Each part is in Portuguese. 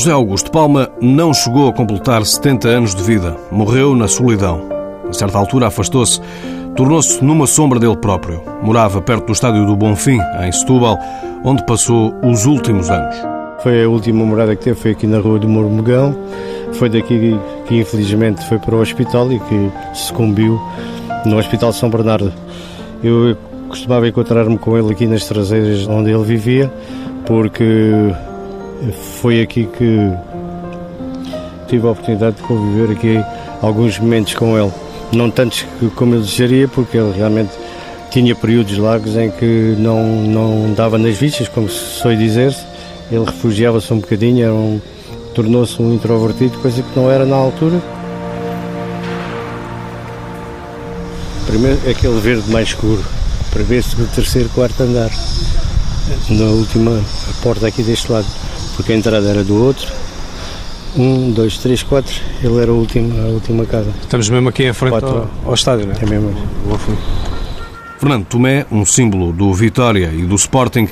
José Augusto Palma não chegou a completar 70 anos de vida. Morreu na solidão. A certa altura afastou-se, tornou-se numa sombra dele próprio. Morava perto do estádio do Bonfim, em Setúbal, onde passou os últimos anos. Foi a última morada que teve, foi aqui na rua do Mormogão. Foi daqui que infelizmente foi para o hospital e que sucumbiu no Hospital São Bernardo. Eu costumava encontrar-me com ele aqui nas traseiras onde ele vivia, porque foi aqui que tive a oportunidade de conviver aqui alguns momentos com ele. Não tantos como eu desejaria, porque ele realmente tinha períodos largos em que não, não dava nas vistas, como se soe dizer-se. Ele refugiava-se um bocadinho, um, tornou-se um introvertido, coisa que não era na altura. Primeiro, aquele verde mais escuro, para ver-se no terceiro, quarto andar, na última porta aqui deste lado porque a entrada era do outro. Um, dois, três, quatro, ele era a última, a última casa. Estamos mesmo aqui em frente ao, ao, estádio, não é? É mesmo. Fernando Tomé, um símbolo do Vitória e do Sporting,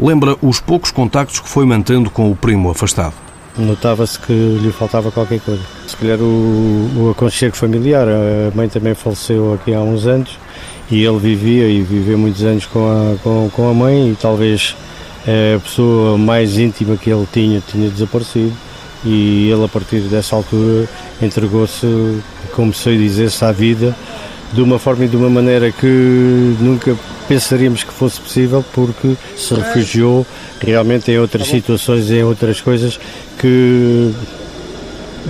lembra os poucos contactos que foi mantendo com o primo afastado. Notava-se que lhe faltava qualquer coisa. Se calhar o, o aconchego familiar, a mãe também faleceu aqui há uns anos e ele vivia e viveu muitos anos com a, com, com a mãe e talvez a pessoa mais íntima que ele tinha tinha desaparecido e ele a partir dessa altura entregou-se, como sei dizer-se, à vida de uma forma e de uma maneira que nunca pensaríamos que fosse possível porque se refugiou realmente em outras situações, em outras coisas que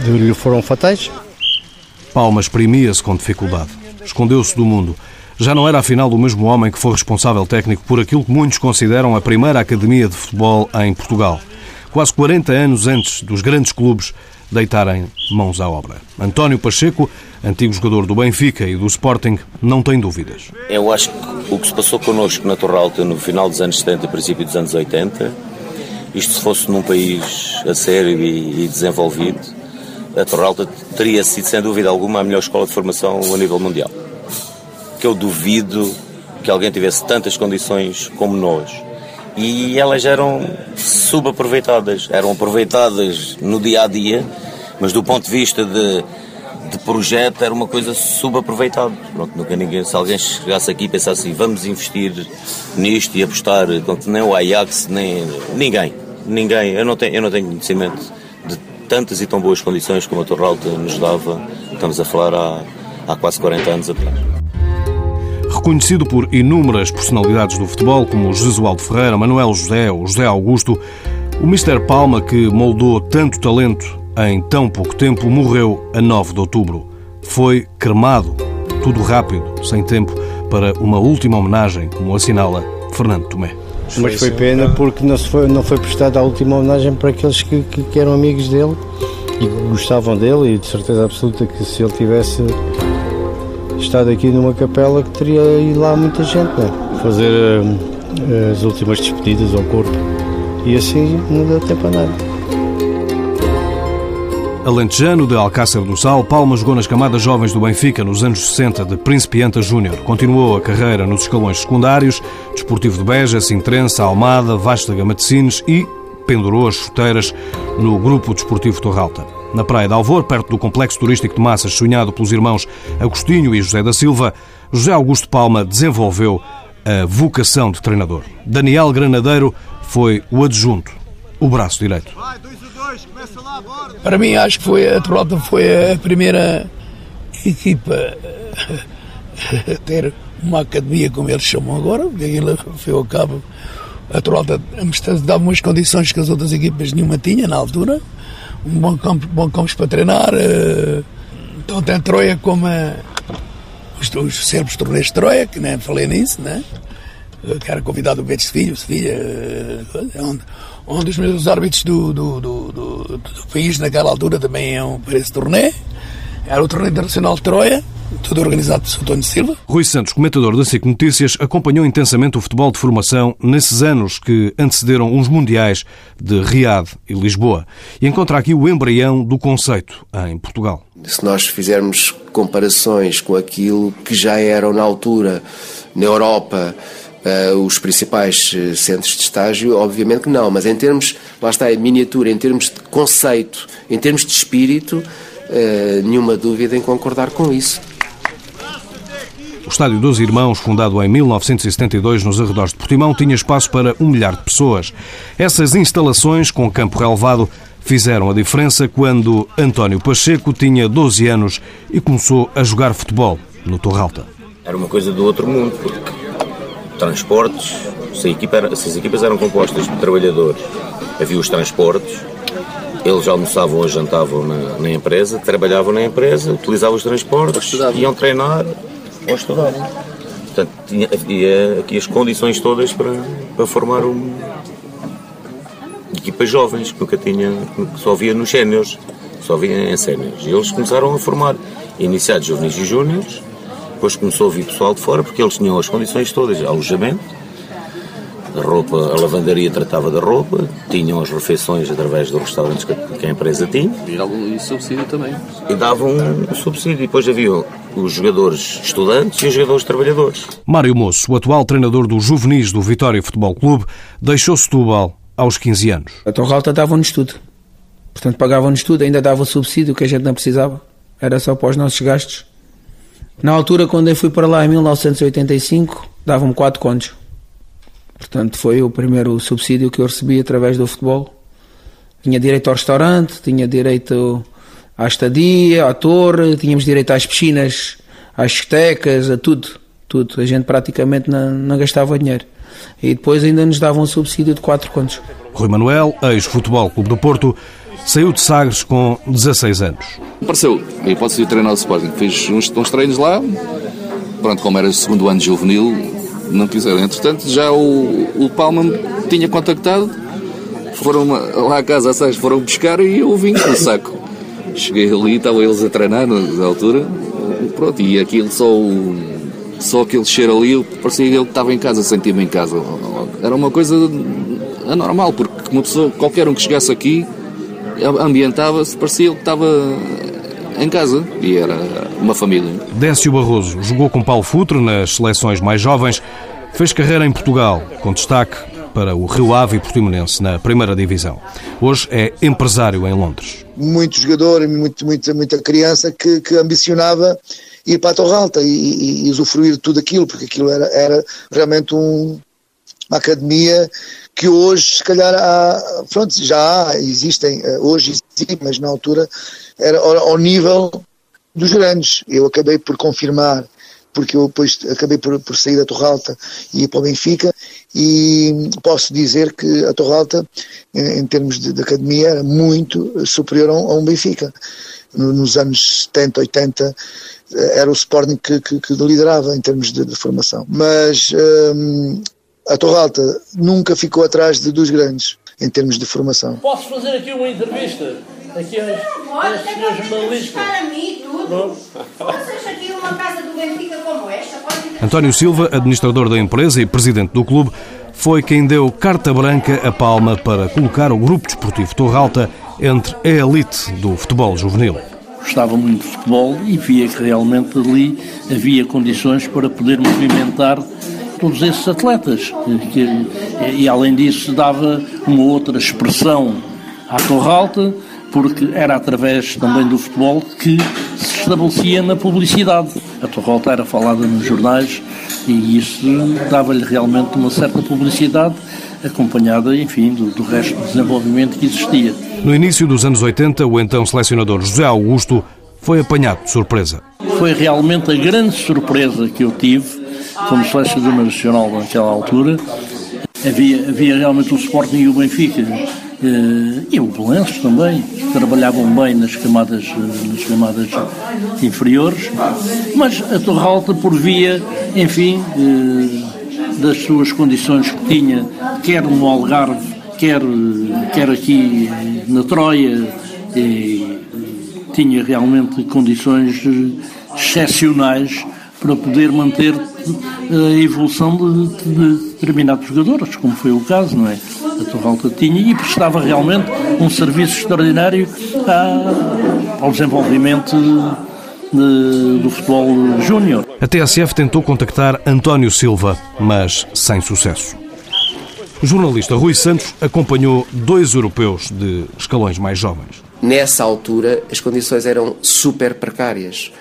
lhe foram fatais. Palma exprimia-se com dificuldade, escondeu-se do mundo já não era afinal o mesmo homem que foi responsável técnico por aquilo que muitos consideram a primeira academia de futebol em Portugal, quase 40 anos antes dos grandes clubes deitarem mãos à obra. António Pacheco, antigo jogador do Benfica e do Sporting, não tem dúvidas. Eu acho que o que se passou connosco na Torralta no final dos anos 70 e princípio dos anos 80, isto se fosse num país a sério e desenvolvido, a Torralta teria sido, sem dúvida alguma, a melhor escola de formação a nível mundial que eu duvido que alguém tivesse tantas condições como nós. E elas eram subaproveitadas, eram aproveitadas no dia a dia, mas do ponto de vista de, de projeto era uma coisa subaproveitada. Pronto, nunca ninguém, se alguém chegasse aqui e pensasse assim, vamos investir nisto e apostar, pronto, nem o Ajax, nem ninguém, ninguém, eu não tenho, eu não tenho conhecimento de tantas e tão boas condições como a Torralta nos dava, estamos a falar há, há quase 40 anos atrás. Reconhecido por inúmeras personalidades do futebol, como Jesualdo Ferreira, Manuel José ou José Augusto, o Mr. Palma, que moldou tanto talento em tão pouco tempo, morreu a 9 de outubro. Foi cremado, tudo rápido, sem tempo, para uma última homenagem, como assinala Fernando Tomé. Mas foi pena porque não, foi, não foi prestada a última homenagem para aqueles que, que, que eram amigos dele e que gostavam dele e de certeza absoluta que se ele tivesse estado aqui numa capela que teria ido lá muita gente, né? fazer uh, as últimas despedidas ao corpo. E assim não deu tempo a nada. Alentejano de Alcácer do Sal, Palma jogou nas camadas jovens do Benfica nos anos 60 de Principianta Júnior. Continuou a carreira nos escalões secundários, Desportivo de Beja, Sintrença, Almada, Vasta Gama de Sines e pendurou as chuteiras no Grupo Desportivo Torralta. Na Praia de Alvor, perto do complexo turístico de massas sonhado pelos irmãos Agostinho e José da Silva, José Augusto Palma desenvolveu a vocação de treinador. Daniel Granadeiro foi o adjunto, o braço direito. Para mim, acho que foi a Trota foi a primeira equipa a ter uma academia, como eles chamam agora, porque aquilo foi ao cabo. A Trota dava umas condições que as outras equipas nenhuma tinha na altura um bom campo, bom campos para treinar, uh, tanto em Troia como os, os cérebros torneios de Troia, que nem falei nisso, né? Que era convidado o Betis Filho, Sevilha, onde, onde os meus árbitros do, do, do, do, do país naquela altura também iam para esse torneio. Era o torneio internacional de Troia, tudo organizado por António Silva. Rui Santos, comentador da SIC Notícias, acompanhou intensamente o futebol de formação nesses anos que antecederam uns mundiais de Riad e Lisboa e encontra aqui o embrião do conceito em Portugal. Se nós fizermos comparações com aquilo que já eram na altura na Europa uh, os principais uh, centros de estágio? Obviamente que não, mas em termos, lá está, em miniatura, em termos de conceito, em termos de espírito, uh, nenhuma dúvida em concordar com isso. O Estádio dos Irmãos, fundado em 1972 nos arredores de Portimão, tinha espaço para um milhar de pessoas. Essas instalações, com campo relevado, fizeram a diferença quando António Pacheco tinha 12 anos e começou a jogar futebol no Torralta. Era uma coisa do outro mundo, porque transportes, se, equipa era, se as equipas eram compostas de trabalhadores, havia os transportes, eles almoçavam ou jantavam na, na empresa, trabalhavam na empresa, utilizavam os transportes, iam treinar ou estudavam. Portanto, tinha, havia aqui as condições todas para, para formar um, equipas jovens, que nunca tinha, que só via nos séniores, só via em séniores. E eles começaram a formar iniciados juvenis e júniores, depois começou a vir pessoal de fora, porque eles tinham as condições todas, alojamento, a roupa, a lavandaria tratava da roupa, tinham as refeições através dos restaurantes que a empresa tinha. E algum subsídio também. E davam um subsídio. E depois havia os jogadores estudantes e os jogadores trabalhadores. Mário Moço, o atual treinador do Juvenis do Vitória Futebol Clube, deixou Setúbal aos 15 anos. A Torralta dava-nos tudo. Portanto, pagavam-nos tudo, ainda dava o subsídio que a gente não precisava. Era só para os nossos gastos. Na altura, quando eu fui para lá em 1985, davam-me 4 contos. Portanto, foi o primeiro subsídio que eu recebi através do futebol. Tinha direito ao restaurante, tinha direito à estadia, à torre, tínhamos direito às piscinas, às discotecas, a tudo. Tudo. A gente praticamente não, não gastava dinheiro. E depois ainda nos davam um subsídio de 4 contos. Rui Manuel, ex-Futebol Clube do Porto, saiu de Sagres com 16 anos. Apareceu a hipótese de treinar o Sporting. Fiz uns, uns treinos lá. Pronto, como era o segundo ano de juvenil, não quiseram. Entretanto, já o, o Palma me tinha contactado. Foram lá à casa a Sagres, foram buscar e eu vim com o saco. Cheguei ali, estavam eles a treinar na altura. Pronto, e aquilo só o só aquele cheiro ali, parecia que ele estava em casa, sentia-me em casa. Era uma coisa anormal, porque uma pessoa, qualquer um que chegasse aqui, ambientava-se, parecia que estava em casa e era uma família. Décio Barroso jogou com Paulo Futre nas seleções mais jovens, fez carreira em Portugal, com destaque para o Rio Ave e Portimonense na primeira divisão. Hoje é empresário em Londres. Muito jogador e muito, muita, criança que, que ambicionava ir para a Torralta e, e, e usufruir de tudo aquilo, porque aquilo era, era realmente um, uma academia que hoje, se calhar, há, pronto, já há, existem, eh, hoje existem, mas na altura era ao nível dos grandes. Eu acabei por confirmar, porque eu depois acabei por, por sair da Torralta e ir para o Benfica, e posso dizer que a Torralta, em, termos de, de, academia, era muito superior a um, a um Benfica. Nos anos 70, 80, eh, era o Sporting que, que, que liderava em termos de, de formação. Mas hum, a Torralta nunca ficou atrás de, dos grandes em termos de formação. Posso fazer aqui uma entrevista? Aqui aos, aos senhores jornalistas. a mim tudo. Vocês aqui uma casa do Benfica como esta? António Silva, administrador da empresa e presidente do clube, foi quem deu carta branca a palma para colocar o grupo desportivo Torralta entre a elite do futebol juvenil gostava muito de futebol e via que realmente ali havia condições para poder movimentar todos esses atletas. E, além disso, dava uma outra expressão à Torralta, porque era através também do futebol que se estabelecia na publicidade. A Torralta era falada nos jornais e isso dava-lhe realmente uma certa publicidade acompanhada, enfim, do, do resto do desenvolvimento que existia. No início dos anos 80, o então selecionador José Augusto foi apanhado de surpresa. Foi realmente a grande surpresa que eu tive como selecionador nacional naquela altura. Havia, havia realmente o Sporting e o Benfica e o Belenços também, trabalhavam bem nas camadas, eh, nas camadas inferiores, mas a Torralta, por via, enfim, eh, das suas condições que tinha, quer no Algarve, quer, quer aqui na Troia, tinha realmente condições excepcionais para poder manter a evolução de, de, determinados jogadores, como foi o caso, não é? A Torralta tinha e prestava realmente um serviço extraordinário à, ao desenvolvimento de, do futebol júnior. A TSF tentou contactar António Silva, mas sem sucesso. O jornalista Rui Santos acompanhou dois europeus de escalões mais jovens. Nessa altura, as condições eram super precárias.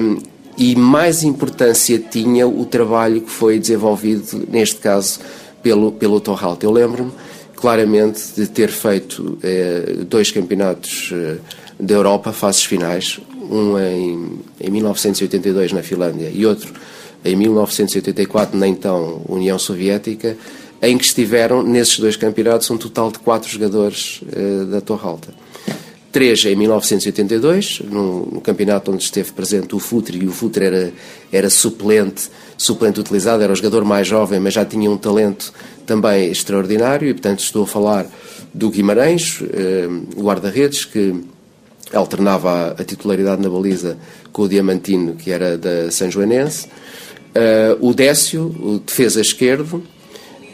Um, e mais importância tinha o trabalho que foi desenvolvido, neste caso, pelo, pelo Torralta. Eu lembro-me claramente de ter feito eh, dois campeonatos eh, da Europa, fases finais, um em, em 1982 na Finlândia e outro em 1984 na então União Soviética, em que estiveram nesses dois campeonatos um total de quatro jogadores eh, da Torre Alta. Três em 1982, no, campeonato onde esteve presente o Futre, e o Futre era, era suplente, suplente utilizado, era o jogador mais jovem, mas já tinha um talento também extraordinário, e portanto estou a falar do Guimarães, eh, guarda-redes, que alternava a, titularidade na baliza com o Diamantino, que era da São Joanense, uh, o Décio, o defesa esquerdo,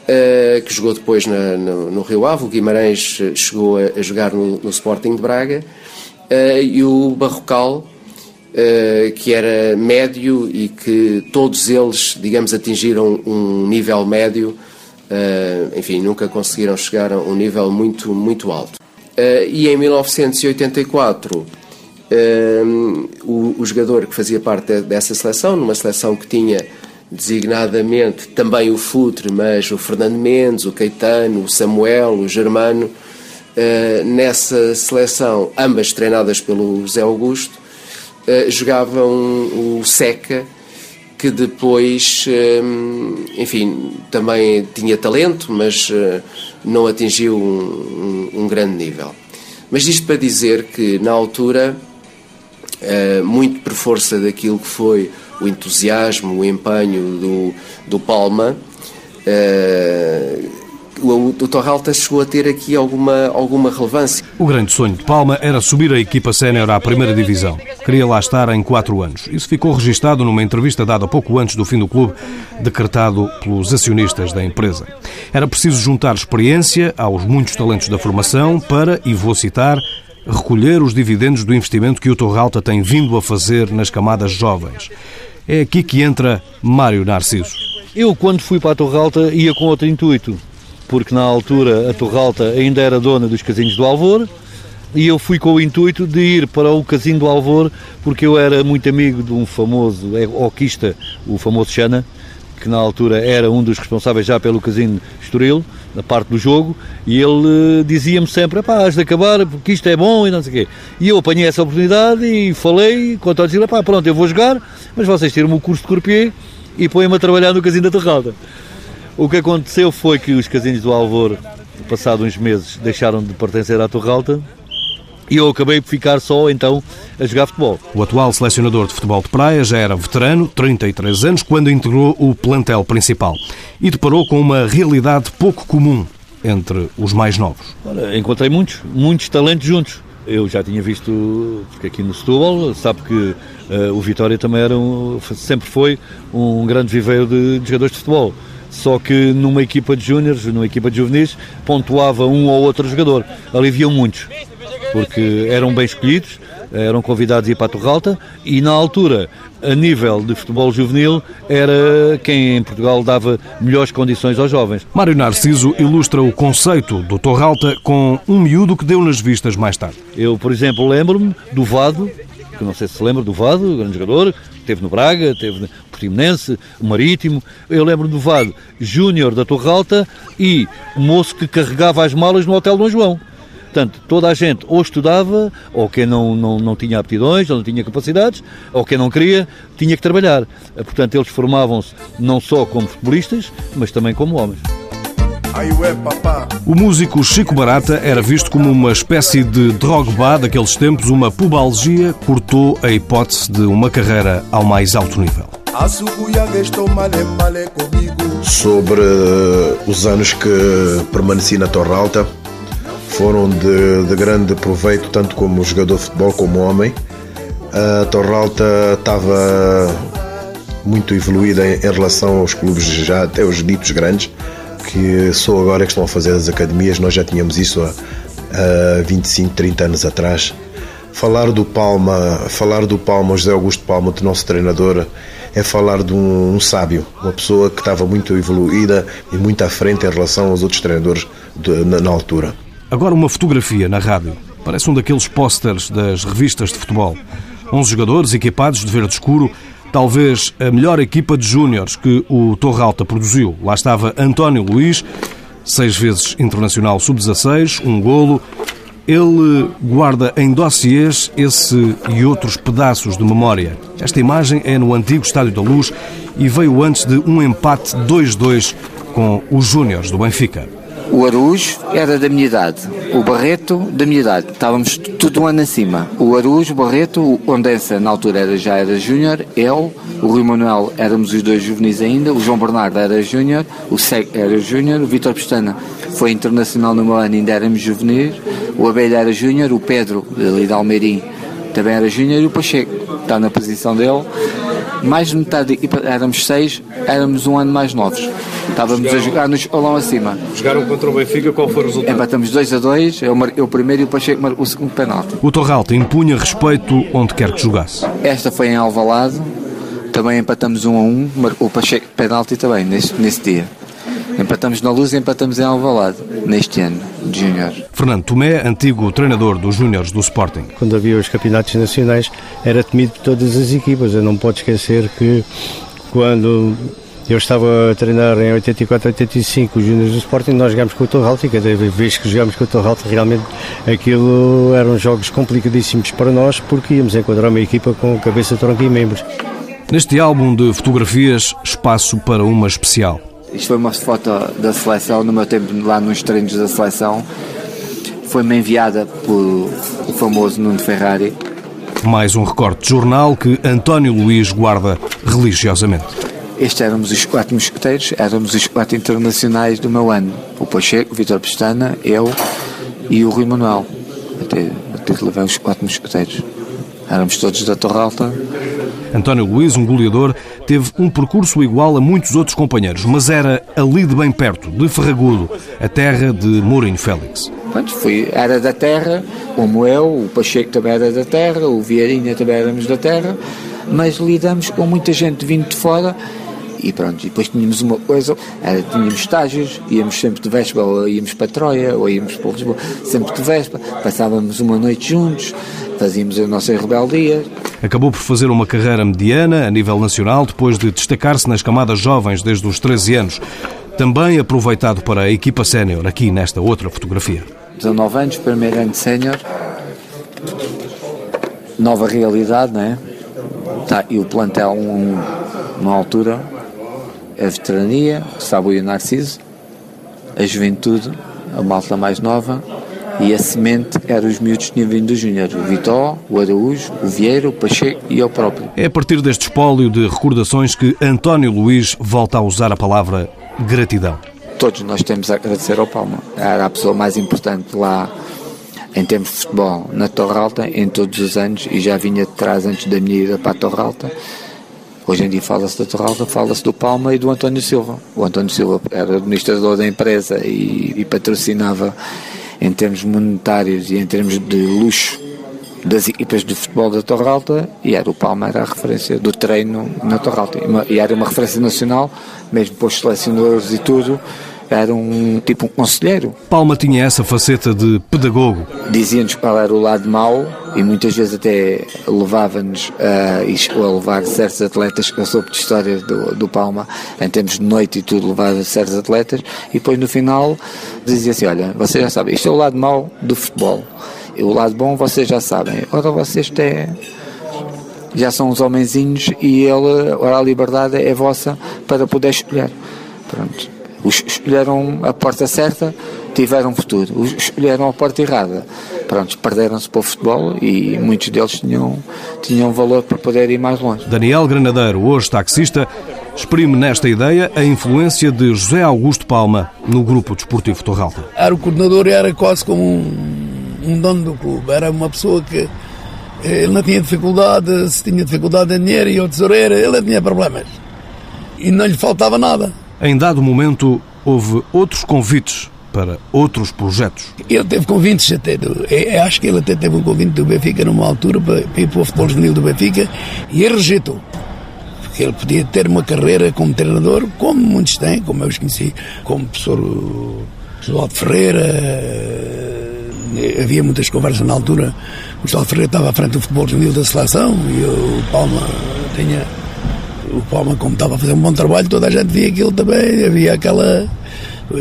uh, que jogou depois na, no, no, Rio Ave, o Guimarães chegou a, a jogar no, no, Sporting de Braga, uh, e o Barrocal, que era médio e que todos eles, digamos, atingiram um nível médio, enfim, nunca conseguiram chegar a um nível muito, muito alto. Uh, e em 1984, uh, o, o, jogador que fazia parte dessa seleção, numa seleção que tinha designadamente também o Futre, mas o Fernando Mendes, o Caetano, o Samuel, o Germano, uh, nessa seleção, ambas treinadas pelo José Augusto, jogavam o Seca, que depois, enfim, também tinha talento, mas não atingiu um, um, um grande nível. Mas isto para dizer que, na altura, muito por força daquilo que foi o entusiasmo, o empenho do, do Palma, uh, o, o Torralta chegou a ter aqui alguma, alguma relevância. O grande sonho de Palma era subir a equipa sénior à primeira divisão. Queria lá estar em quatro anos. Isso ficou registado numa entrevista dada pouco antes do fim do clube, decretado pelos acionistas da empresa. Era preciso juntar experiência aos muitos talentos da formação para, e vou citar, recolher os dividendos do investimento que o Torralta tem vindo a fazer nas camadas jovens. É aqui que entra Mário Narciso. Eu, quando fui para a Torralta, ia com outro intuito porque na altura a Torralta ainda era dona dos casinhos do Alvor e eu fui com o intuito de ir para o casino do Alvor porque eu era muito amigo de um famoso hoquista, o famoso Xana, que na altura era um dos responsáveis já pelo casino Estoril, na parte do jogo, e ele uh, dizia-me sempre, pá, has de acabar porque isto é bom e não sei o quê. E eu apanhei essa oportunidade e falei com o António pá, pronto, eu vou jogar, mas vocês tiram-me o curso de corpier e põem-me a trabalhar no casino da Torralta. O que aconteceu foi que os casinhos do Alvor, passado uns meses, deixaram de pertencer à Torralta e eu acabei por ficar só então a jogar futebol. O atual selecionador de futebol de praia já era veterano, 33 anos, quando integrou o plantel principal e deparou com uma realidade pouco comum entre os mais novos. Ora, encontrei muitos, muitos talentos juntos. Eu já tinha visto, porque aqui no Setúbal, sabe que uh, o Vitória também era um, sempre foi um grande viveiro de, de jogadores de futebol só que numa equipa de júniores, numa equipa de juvenis, pontuava um ou outro jogador. Aliviam muitos, porque eram bem escolhidos, eram convidados a ir para a Torralta e na altura, a nível de futebol juvenil, era quem em Portugal dava melhores condições aos jovens. Mário Narciso ilustra o conceito do Torralta com um miúdo que deu nas vistas mais tarde. Eu, por exemplo, lembro-me do Vado, que não sei se se lembra do Vado, grande jogador, teve no Braga, teve no Portimonense, Marítimo. Eu lembro do Vado Júnior da Torre Alta e moço que carregava as malas no Hotel Dom João. Portanto, toda a gente ou estudava, ou quem não, não, não tinha aptidões, ou não tinha capacidades, ou quem não queria, tinha que trabalhar. Portanto, eles formavam-se não só como futebolistas, mas também como homens. O músico Chico Barata era visto como uma espécie de Drogba daqueles tempos, uma pubalgia cortou a hipótese de uma carreira ao mais alto nível. Sobre os anos que permaneci na Torre Alta, foram de, de grande proveito, tanto como jogador de futebol como homem. A Torre Alta estava muito evoluída em, em relação aos clubes já até os ditos grandes que só agora que estão a fazer as academias, nós já tínhamos isso há, há 25, 30 anos atrás. Falar do Palma, falar do Palma, José Augusto Palma, do nosso treinador, é falar de um, um, sábio, uma pessoa que estava muito evoluída e muito à frente em relação aos outros treinadores de, na, na, altura. Agora uma fotografia na rádio. Parece um daqueles pósteres das revistas de futebol. 11 jogadores equipados de verde escuro, talvez a melhor equipa de júniores que o Torralta produziu. Lá estava António Luís, seis vezes internacional sub-16, um golo. Ele guarda em dossiês esse e outros pedaços de memória. Esta imagem é no antigo Estádio da Luz e veio antes de um empate 2-2 com os Júniores do Benfica. O Arujo era da minha idade, o Barreto da minha idade. Estávamos tudo um ano acima. O Arujo, o Barreto, o Ondensa na altura era, já era júnior, eu, o Rui Manuel éramos os dois juvenis ainda, o João Bernardo era júnior, o Seg era júnior, o Vitor Pestana foi internacional no meu ano, ainda éramos juvenis, o Abelha era júnior, o Pedro, ali de Almeirim, também era júnior. E o Pacheco está na posição dele. Mais de metade, éramos seis, éramos um ano mais novos. Estávamos Jogaram... a jogar no escalão acima. Jogaram contra o Benfica, qual foi o resultado? Empatamos 2 a 2, eu, eu primeiro e o Pacheco marcou o segundo penalti. O Torralta impunha respeito onde quer que jogasse. Esta foi em Alvalade, também empatamos 1 um a 1, um, o Pacheco penalti também nesse, nesse dia. Empatamos na Luz e empatamos em Alvalade, neste ano, de Júnior. Fernando Tomé, antigo treinador dos Júniores do Sporting. Quando havia os campeonatos nacionais, era temido por todas as equipas. Eu não pode esquecer que quando eu estava a treinar em 84, 85 os Júniores do Sporting, nós jogámos com o Torralta e cada vez que jogámos com o Torralta realmente aquilo eram jogos complicadíssimos para nós porque íamos encontrar uma equipa com cabeça, tronco e membros. Neste álbum de fotografias, espaço para uma especial. Isto foi uma foto da seleção, no meu tempo lá nos treinos da seleção. Foi-me enviada por o famoso Nuno Ferrari. Mais um recorte de jornal que António Luís guarda religiosamente. Estes éramos os quatro mosqueteiros, éramos os quatro internacionais do meu ano. O Pacheco, o Vitor Pestana, eu e o Rui Manuel. Até, até levei os quatro mosqueteiros. Éramos todos da Torre Alta. António Luís, um goleador, teve um percurso igual a muitos outros companheiros, mas era ali de bem perto, de Ferragudo, a terra de Mourinho Félix. Pronto, fui, era da terra, como eu, o Pacheco também era da terra, o Vieirinha também éramos da terra, mas lidamos com muita gente vindo de fora e pronto, depois tínhamos uma coisa, era, tínhamos estágios, íamos sempre de véspera, ou íamos para Troia, ou íamos para Lisboa, sempre de véspera, passávamos uma noite juntos, fazíamos as nossas rebeldias. Acabou por fazer uma carreira mediana a nível nacional, depois de destacar-se nas camadas jovens desde os 13 anos. Também aproveitado para a equipa sénior, aqui nesta outra fotografia. 19 anos, primeiro ano de sénior, nova realidade, não é? Tá, e o plantel, um, uma altura, a veterania, o e o Narciso, a juventude, a malta mais nova, e a semente eram os miúdos que tinham vindo do Júnior, o Vitó, o Araújo, o Vieira, o Pacheco e eu próprio. É a partir deste espólio de recordações que António Luís volta a usar a palavra gratidão. Todos nós temos a agradecer ao Palma. Era a pessoa mais importante lá em termos de futebol na Torre Alta em todos os anos e já vinha de trás antes da minha ida para a Torre Alta Hoje em dia fala-se da Torralva, fala-se do Palma e do António Silva. O António Silva era administrador da empresa e, e patrocinava em termos monetários e em termos de luxo das equipas de futebol da Torralta e era o Palma era a referência do treino na Torralta e era uma referência nacional mesmo para os selecionadores e tudo era um tipo um conselheiro. Palma tinha essa faceta de pedagogo. Dizia-nos qual era o lado mau e muitas vezes até levava-nos a, a levar certos atletas, que eu soube de histórias do, do Palma, em termos de noite e tudo, levava certos atletas e depois no final dizia assim, olha, vocês já sabem, isto é o lado mau do futebol. E o lado bom vocês já sabem. Ora, vocês têm já são os homenzinhos e ele, ora a liberdade é vossa para poder escolher. Pronto. Os escolheram a porta certa, tiveram futuro. Os escolheram a porta errada. Pronto, perderam-se para o futebol e muitos deles tinham, tinham valor para poder ir mais longe. Daniel Granadeiro, hoje taxista, exprime nesta ideia a influência de José Augusto Palma no grupo desportivo Torralta. Era o coordenador e era quase como um, um dono do clube. Era uma pessoa que ele não tinha dificuldade, se tinha dificuldade em dinheiro e o tesoureiro, ele não tinha problemas. E não lhe faltava nada. Em dado momento, houve outros convites para outros projetos. Ele teve convites até, do, é, acho que ele até teve um convite do Benfica numa altura para, ir para o futebol juvenil do Benfica e ele rejeitou. Porque ele podia ter uma carreira como treinador, como muitos têm, como eu os conheci, como professor Josualdo Ferreira, havia muitas conversas na altura. O Josualdo Ferreira estava à frente do futebol juvenil da seleção e o Palma tinha o Palma, como estava a fazer um bom trabalho, toda a gente via aquilo também, havia aquela.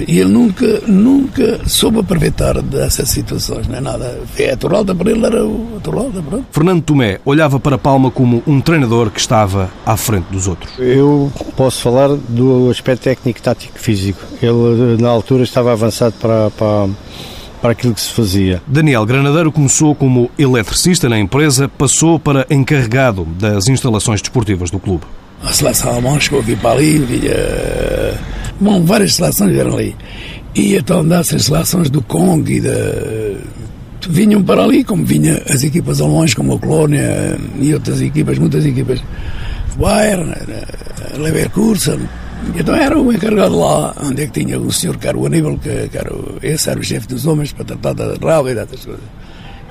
E ele nunca, nunca soube aproveitar dessas situações, não é nada. É a Torralda para ele era o Torralda, pronto. Fernando Tomé olhava para Palma como um treinador que estava à frente dos outros. Eu posso falar do aspecto técnico, tático físico. Ele, na altura, estava avançado para, para para aquilo que se fazia. Daniel Granadeiro começou como eletricista na empresa, passou para encarregado das instalações desportivas do clube a seleção alemã chegou aqui para ali, vinha. Bom, várias seleções vieram ali. E então dessas seleções do Congo e da. vinham para ali, como vinham as equipas alemãs, como a Colônia e outras equipas, muitas equipas. Bayern, Leverkusen. Então era o encarregado lá, onde é que tinha o senhor, que era o Aníbal, que, que era o, esse era o chefe dos homens para tratar da raiva e dessas coisas.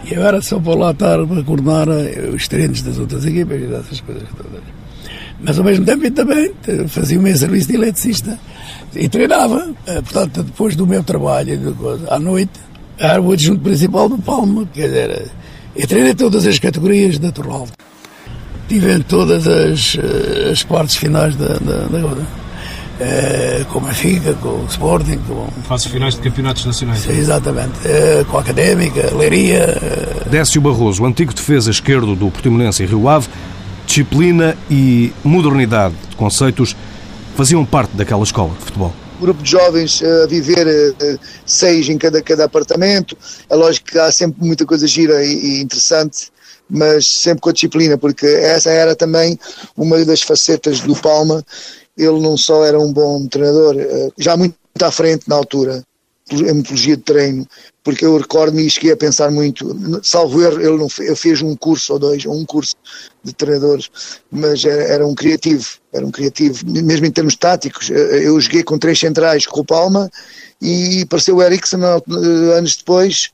E eu era só para lá estar para coordenar os treinos das outras equipas e dessas coisas todas. Mas ao mesmo tempo eu também fazia o meu serviço de eletricista e treinava. Eh, portanto, depois do meu trabalho, à noite, era o adjunto principal do Palma. Quer dizer, eu treinei todas as categorias da Torral. Tive em todas as, eh, as partes finais da, da, da é, com a FICA, com o Sporting. Com... Fases finais de campeonatos nacionais. Sim, exatamente. É, com a Académica, Leiria. É... Décio Barroso, o antigo defesa esquerdo do Portimonense e Rio Ave, disciplina e modernidade de conceitos faziam parte daquela escola de futebol. grupo de jovens a viver eh, seis em cada, cada apartamento. É lógico que há sempre muita coisa gira e, interessante, mas sempre com a disciplina, porque essa era também uma das facetas do Palma. Ele não só era um bom treinador, eh, já muito à frente na altura, a metodologia de treino, porque eu recordo-me e cheguei a pensar muito, salvo erro, ele não fez, fez um curso ou dois, ou um curso de treinadores, mas era, era, um criativo, era um criativo, mesmo em termos táticos, eh, eu joguei com três centrais com o Palma e apareceu o Ericsson eh, anos depois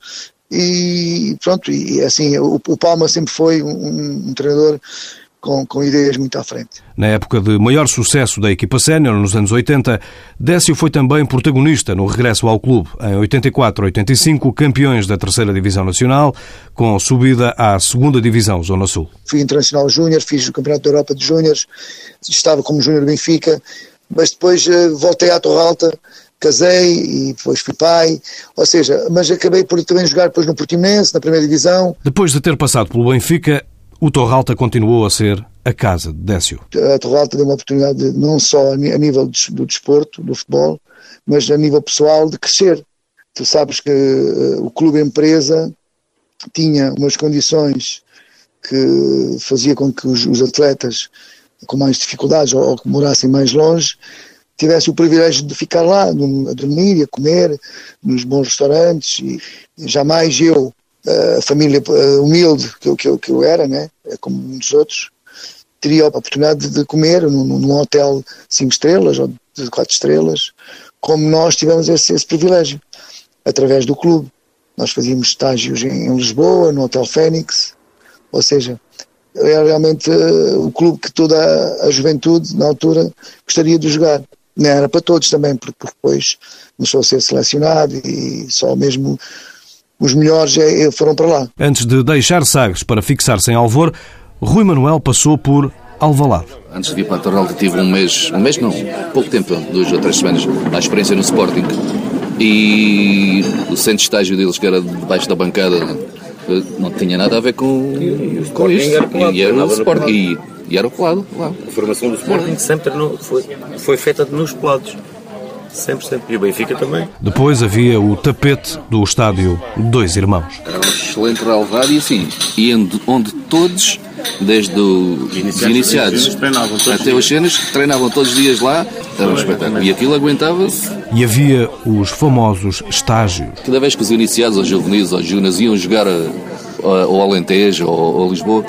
e pronto, e assim, o, o Palma sempre foi um, um treinador com, com ideias muito à frente. Na época de maior sucesso da equipa sénior, nos anos 80, Décio foi também protagonista no regresso ao clube. Em 84-85, campeões da terceira Divisão Nacional, com subida à segunda Divisão Zona Sul. Fui internacional júnior, fiz o Campeonato da Europa de Júniores, estava como júnior Benfica, mas depois uh, voltei à Torralta, casei e depois fui pai, ou seja, mas acabei por também jogar depois no Portimonense, na primeira divisão. Depois de ter passado pelo Benfica, o Torralta continuou a ser a casa de Décio. A Torralta deu uma oportunidade não só a nível do desporto, do futebol, mas a nível pessoal de crescer. Tu sabes que uh, o clube empresa tinha umas condições que fazia com que os, atletas com mais dificuldades ou, que morassem mais longe tivessem o privilégio de ficar lá, a dormir a comer nos bons restaurantes e jamais eu família eh, humilde que eu, que, eu, que eu era, né? É como muitos outros, teria a oportunidade de comer num, num hotel cinco estrelas ou de quatro estrelas, como nós tivemos esse, esse privilégio, através do clube. Nós fazíamos estágios em, em Lisboa, no Hotel Fênix, ou seja, era realmente uh, o clube que toda a, a, juventude, na altura, gostaria de jogar. Não era para todos também, porque depois começou a ser selecionado e só mesmo os melhores é, é, foram para lá. Antes de deixar Sagres para fixar-se em Alvor, Rui Manuel passou por Alvalade. Antes de ir para a Torralta tive um mês, um mês não, pouco tempo, duas ou três semanas, à experiência no Sporting. E o centro de estágio deles, que era debaixo da bancada, não tinha nada a ver com, com isto. E era o Sporting. E, e era o pelado lá. A formação do Sporting sempre foi, foi feita nos pelados. Sempre, sempre. E o Benfica também. Depois havia o tapete do estádio Dois Irmãos. Era um excelente relevado e assim, e onde todos, desde os iniciados, iniciados até os cenas, treinavam todos os dias lá, era um espetáculo. E aquilo aguentava-se. E havia os famosos estágios. Cada vez que os iniciados, os juvenis, os júniores iam jogar ao Alentejo ou a Lisboa,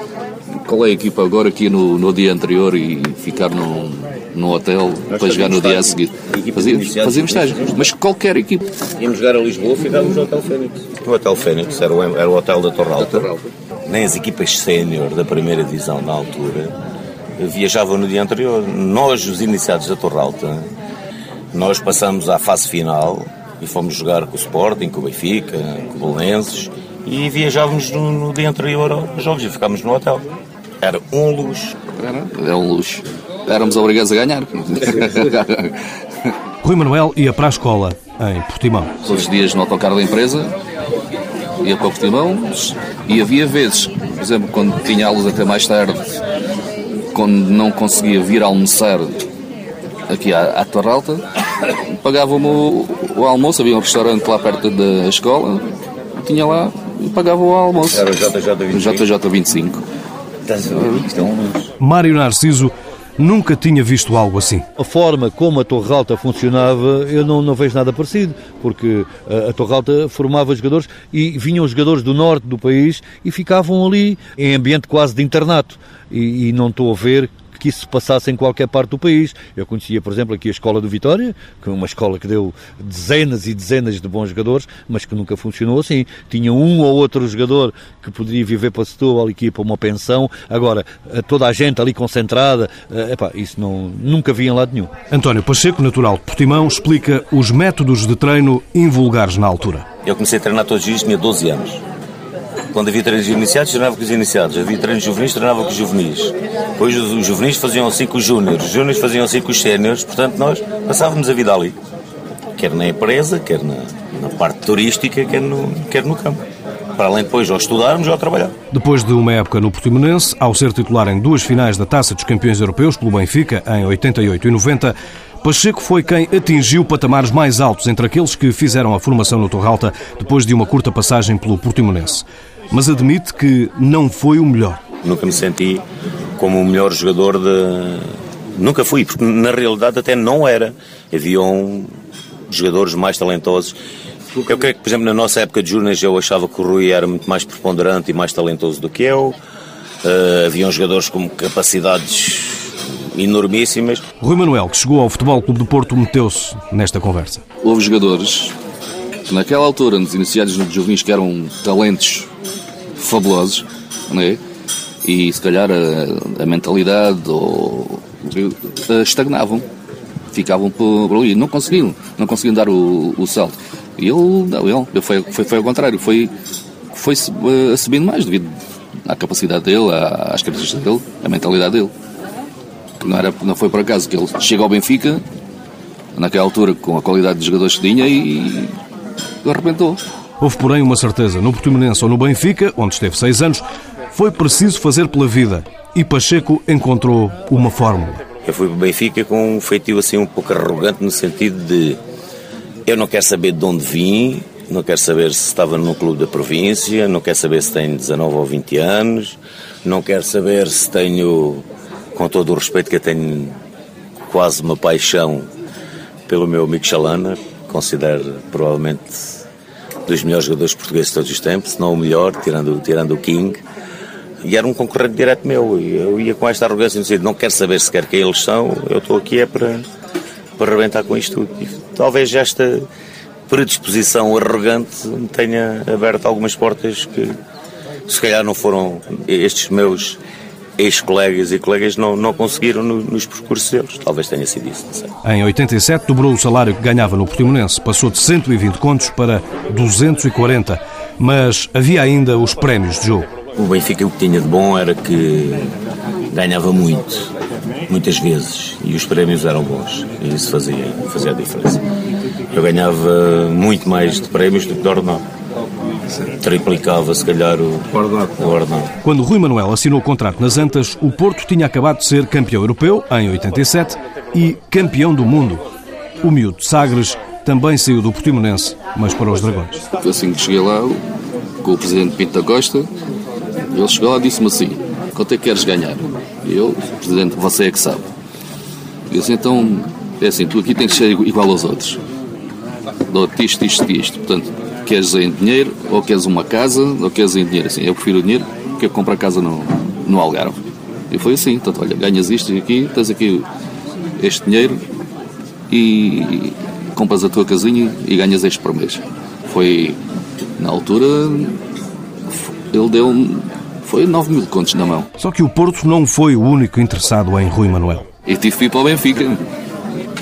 qual é a equipa agora aqui no, no dia anterior e ficar num no hotel para jogar no dia a seguir. Fazíamos, fazíamos estágio, mas qualquer equipe. Íamos jogar a Lisboa, ficávamos no Hotel Fênix. O Hotel Fênix era o, era o hotel da Torre Alta. Nem as equipas sénior da primeira divisão na altura viajavam no dia anterior. Nós, os iniciados da Torre Alta, nós passamos à fase final e fomos jogar com o Sporting, com o Benfica, com o Belenenses e viajávamos no, no dia anterior aos jogos e ficámos no hotel. Era um luxo. Era, é um luxo. Éramos obrigados a ganhar. Rui Manuel ia para a escola, em Portimão. Todos os dias no autocarro da empresa, ia para o Portimão e havia vezes, por exemplo, quando tinha aulas até mais tarde, quando não conseguia vir almoçar aqui à, à Torre Alta, pagavam-me o, o, almoço, havia um restaurante lá perto da escola, tinha lá e pagava o almoço. Era o JJ25. JJ25. Mário Narciso nunca tinha visto algo assim. A forma como a Torre Alta funcionava, eu não, não vejo nada parecido, porque a, a Torre Alta formava jogadores e vinham jogadores do norte do país e ficavam ali em ambiente quase de internato. E, e não estou a ver que isso se passasse em qualquer parte do país. Eu conhecia, por exemplo, aqui a Escola do Vitória, que é uma escola que deu dezenas e dezenas de bons jogadores, mas que nunca funcionou assim. Tinha um ou outro jogador que poderia viver para Setúbal aqui para uma pensão. Agora, toda a gente ali concentrada, eh, epá, isso não, nunca vi em lado nenhum. António Pacheco, natural de Portimão, explica os métodos de treino invulgares na altura. Eu comecei a treinar todos os dias, tinha 12 anos. Quando havia treinos iniciados, treinava com os iniciados. Havia treinos juvenis, treinava com os juvenis. Depois os juvenis faziam assim com os júniores. Os júniores faziam assim com os séniores. Portanto, nós passávamos a vida ali. Quer na empresa, quer na, na parte turística, quer no, quer no campo para além depois ou estudarmos ou trabalhar. Depois de uma época no Portimonense, ao ser titular em duas finais da Taça dos Campeões Europeus pelo Benfica, em 88 e 90, Pacheco foi quem atingiu patamares mais altos entre aqueles que fizeram a formação no Torralta depois de uma curta passagem pelo Portimonense mas admite que não foi o melhor. Nunca me senti como o melhor jogador de. Nunca fui, porque na realidade até não era. Haviam jogadores mais talentosos. Eu creio que, por exemplo, na nossa época de júniores eu achava que o Rui era muito mais preponderante e mais talentoso do que eu. Uh, haviam jogadores com capacidades enormíssimas. Rui Manuel, que chegou ao Futebol Clube do Porto, meteu-se nesta conversa. Houve jogadores que naquela altura, nos iniciados no juvenis, que eram talentos fabulosos, não é? E se calhar a, a mentalidade ou, estagnavam, ficavam por, ali, não conseguiam, não conseguiam dar o, o salto. E ele, não, ele foi, foi, foi ao contrário, foi, foi uh, subindo mais devido à capacidade dele, às características dele, à mentalidade dele. Não, era, não foi por acaso que ele chega ao Benfica, naquela altura, com a qualidade de jogadores que tinha e arrebentou. Houve, porém, uma certeza. No Portimonense ou no Benfica, onde esteve seis anos, foi preciso fazer pela vida. E Pacheco encontrou uma fórmula. Eu fui para o Benfica com um feitio assim um pouco arrogante no sentido de eu não quero saber de onde vim, não quero saber se estava num clube da província, não quero saber se tenho 19 ou 20 anos, não quero saber se tenho, com todo o respeito que eu tenho, quase uma paixão pelo meu amigo Chalana, considero provavelmente dos melhores jogadores portugueses de todos os tempos, se não o melhor, tirando, tirando o King. E era um concorrente direto meu. E eu ia com esta arrogância sentido, não quero saber sequer quem eles são, eu estou aqui é para, para arrebentar com isto tudo. E talvez esta predisposição arrogante me tenha aberto algumas portas que se calhar não foram estes meus ex-colegas e colegas não, não conseguiram no, nos percursos deles. Talvez tenha sido isso, não sei. Em 87 dobrou o salário que ganhava no Portimonense, passou de 120 contos para 240, mas havia ainda os prémios de jogo. O Benfica o que tinha de bom era que ganhava muito, muitas vezes, e os prémios eram bons, e isso fazia, fazia a diferença. Eu ganhava muito mais de prémios do que de ordenado triplicava se calhar o ordenado. Quando Rui Manuel assinou o contrato nas Antas, o Porto tinha acabado de ser campeão europeu em 87 e campeão do mundo. O miúdo Sagres também saiu do Portimonense, mas para os Dragões. Assim que cheguei lá, com o presidente Pinto da Costa, ele chegou lá e disse-me assim: quanto é que queres ganhar? E eu, presidente, você é que sabe. Eu disse: então, é assim, tu aqui tens que ser igual aos outros. Dou-te isto, isto, isto. Portanto, queres em dinheiro, ou queres uma casa, ou queres em dinheiro. Assim, eu prefiro o dinheiro porque eu compro a casa no, no Algarve. E foi assim, então, olha, ganhas isto aqui, tens aqui este dinheiro e compras a tua casinha e ganhas este por mês. Foi, na altura, ele deu foi 9 mil contos na mão. Só que o Porto não foi o único interessado em Rui Manuel. E tive que ir para o Benfica.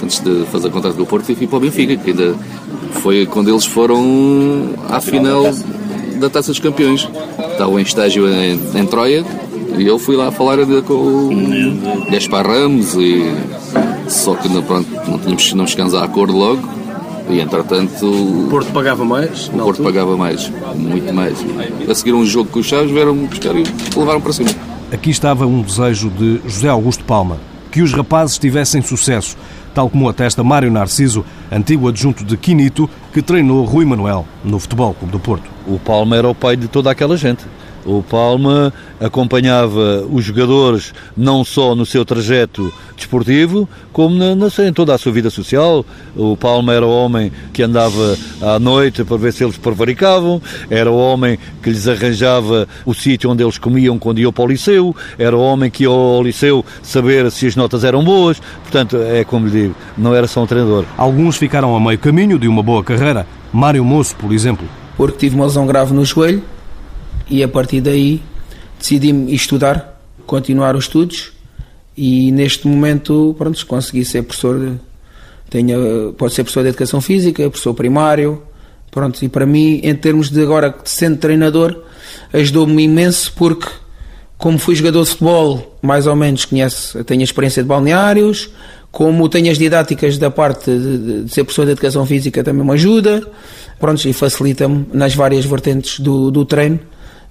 Antes de fazer contrato do Porto, tive que ir para o Benfica, que ainda foi quando eles foram à final da Taça dos Campeões. Estava em estágio em, em Troia e eu fui lá falar com o Gaspar Ramos e só que pronto, não, tínhamos, não chegamos a acordo logo e entretanto. O Porto pagava mais? O Porto altura? pagava mais, muito mais. A seguir um jogo com os Chaves, vieram buscar e levaram para cima. Aqui estava um desejo de José Augusto Palma: que os rapazes tivessem sucesso, tal como atesta Mário Narciso, antigo adjunto de Quinito, que treinou Rui Manuel no Futebol Clube do Porto. O Palma era o pai de toda aquela gente. O Palma acompanhava os jogadores não só no seu trajeto desportivo, como na, na, em toda a sua vida social. O Palma era o homem que andava à noite para ver se eles prevaricavam, era o homem que lhes arranjava o sítio onde eles comiam quando iam para o liceu, era o homem que ia ao liceu saber se as notas eram boas. Portanto, é como lhe digo, não era só um treinador. Alguns ficaram a meio caminho de uma boa carreira. Mário Moço, por exemplo. Porque tive uma lesão grave no joelho e a partir daí decidi estudar, continuar os estudos e neste momento pronto, consegui ser professor de, tenho, pode ser professor de educação física, professor primário pronto, e para mim em termos de agora sendo treinador ajudou-me imenso porque como fui jogador de futebol mais ou menos conhece, tenho a experiência de balneários como tenho as didáticas da parte de, de ser professor de educação física também me ajuda pronto, e facilita-me nas várias vertentes do, do treino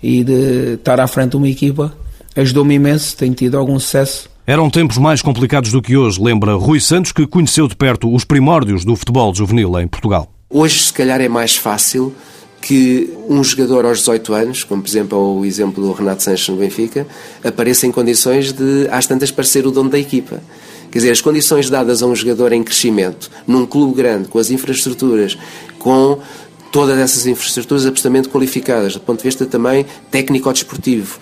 e de estar à frente de uma equipa ajudou-me imenso, tenho tido algum sucesso. Eram tempos mais complicados do que hoje, lembra Rui Santos, que conheceu de perto os primórdios do futebol juvenil em Portugal. Hoje, se calhar, é mais fácil que um jogador aos 18 anos, como por exemplo o exemplo do Renato Sanches no Benfica, apareça em condições de, às tantas, parecer o dono da equipa. Quer dizer, as condições dadas a um jogador em crescimento, num clube grande, com as infraestruturas, com todas essas infraestruturas absolutamente qualificadas, do ponto de vista também técnico-desportivo.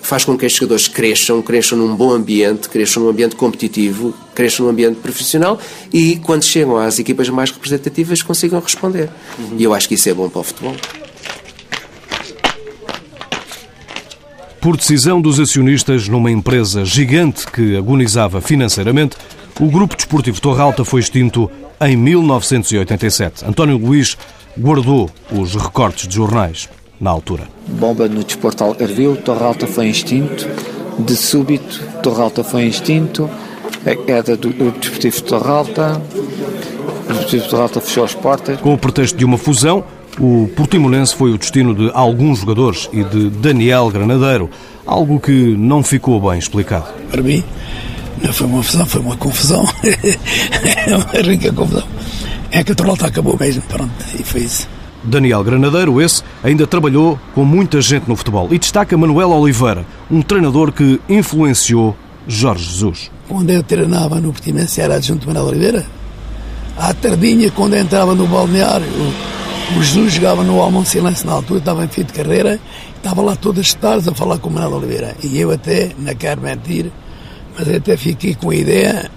Faz com que estes jogadores cresçam, cresçam num bom ambiente, cresçam num ambiente competitivo, cresçam num ambiente profissional e, quando chegam às equipas mais representativas, consigam responder. Uhum. E eu acho que isso é bom para o futebol. Por decisão dos acionistas numa empresa gigante que agonizava financeiramente, o Grupo Desportivo Torralta foi extinto em 1987. António Luís guardou os recortes de jornais na altura. Bomba no desporto Algarvio, Torralta foi extinto, de súbito, Torralta foi extinto, a queda do, do Desportivo Torralta, o Desportivo Torralta fechou as portas. Com o pretexto de uma fusão, o Portimonense foi o destino de alguns jogadores e de Daniel Granadeiro, algo que não ficou bem explicado. Para mim, não foi uma fusão, foi uma confusão. é uma rica confusão. É que a Toralta acabou mesmo, pronto, e foi isso. Daniel Granadeiro, esse, ainda trabalhou com muita gente no futebol e destaca Manuel Oliveira, um treinador que influenciou Jorge Jesus. Quando eu treinava no Portimonense era adjunto de Manuel Oliveira. À tardinha, quando eu entrava no balneário, o Jesus jogava no Almon Silêncio na altura, estava em fim de carreira, estava lá todas as tardes a falar com o Manuel Oliveira. E eu até, não quero mentir, mas até fiquei com a ideia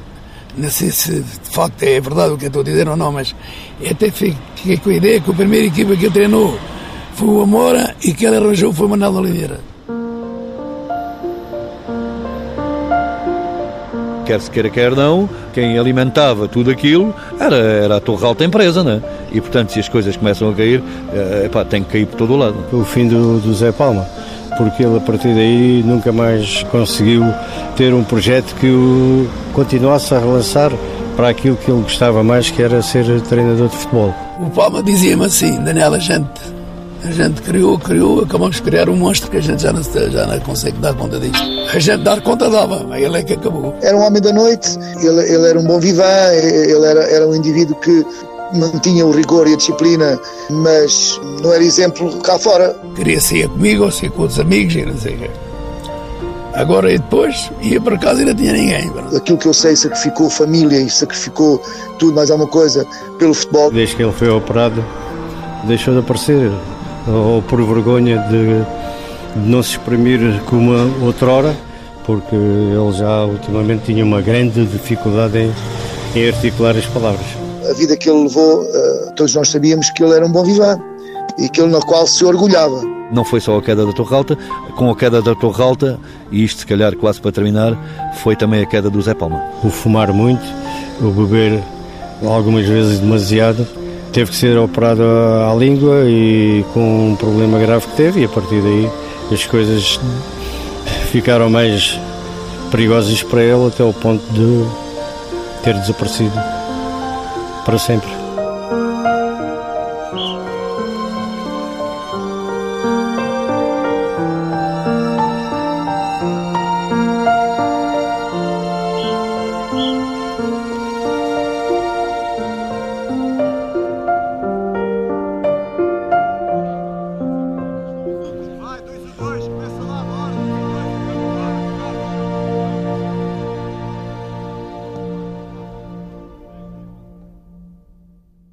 não sei se de facto é verdade o que eu estou a dizer ou não, mas até fiquei com a ideia que a primeira equipa que ele treinou foi o Amora e que ele arranjou foi o Manuel Oliveira. Quer se queira, quer não, quem alimentava tudo aquilo era, era a Torre Alta Empresa, né? E portanto, se as coisas começam a cair, é, epá, tem que cair por todo o lado. O fim do, do Zé Palma porque ele a partir daí nunca mais conseguiu ter um projeto que o continuasse a relançar para aquilo que ele gostava mais, que era ser treinador de futebol. O Palma dizia-me assim, Daniel, a gente, a gente criou, criou, acabamos de criar um monstro que a gente já não, já não consegue dar conta disto. A gente dar conta dava, mas ele é que acabou. Era um homem da noite, ele, ele era um bom vivan, ele era, era um indivíduo que mantinha o rigor e a disciplina, mas não era exemplo cá fora. Queria sair comigo ou sair com outros amigos e não sei o quê. Agora e depois ia para casa e não tinha ninguém. Aquilo que eu sei, sacrificou família e sacrificou tudo mais alguma coisa pelo futebol. Desde que ele foi operado, deixou de aparecer, ou por vergonha de, de não se exprimir como outrora porque ele já ultimamente tinha uma grande dificuldade em, em articular as palavras. A vida que ele levou, uh, todos nós sabíamos que ele era um bom vivant e aquilo na qual se orgulhava. Não foi só a queda da Torre Alta, com a queda da Torre Alta, e isto se calhar quase para terminar, foi também a queda do Zé Palma. O fumar muito, o beber algumas vezes demasiado, teve que ser operado à língua e com um problema grave que teve, e a partir daí as coisas ficaram mais perigosas para ele até o ponto de ter desaparecido para sempre.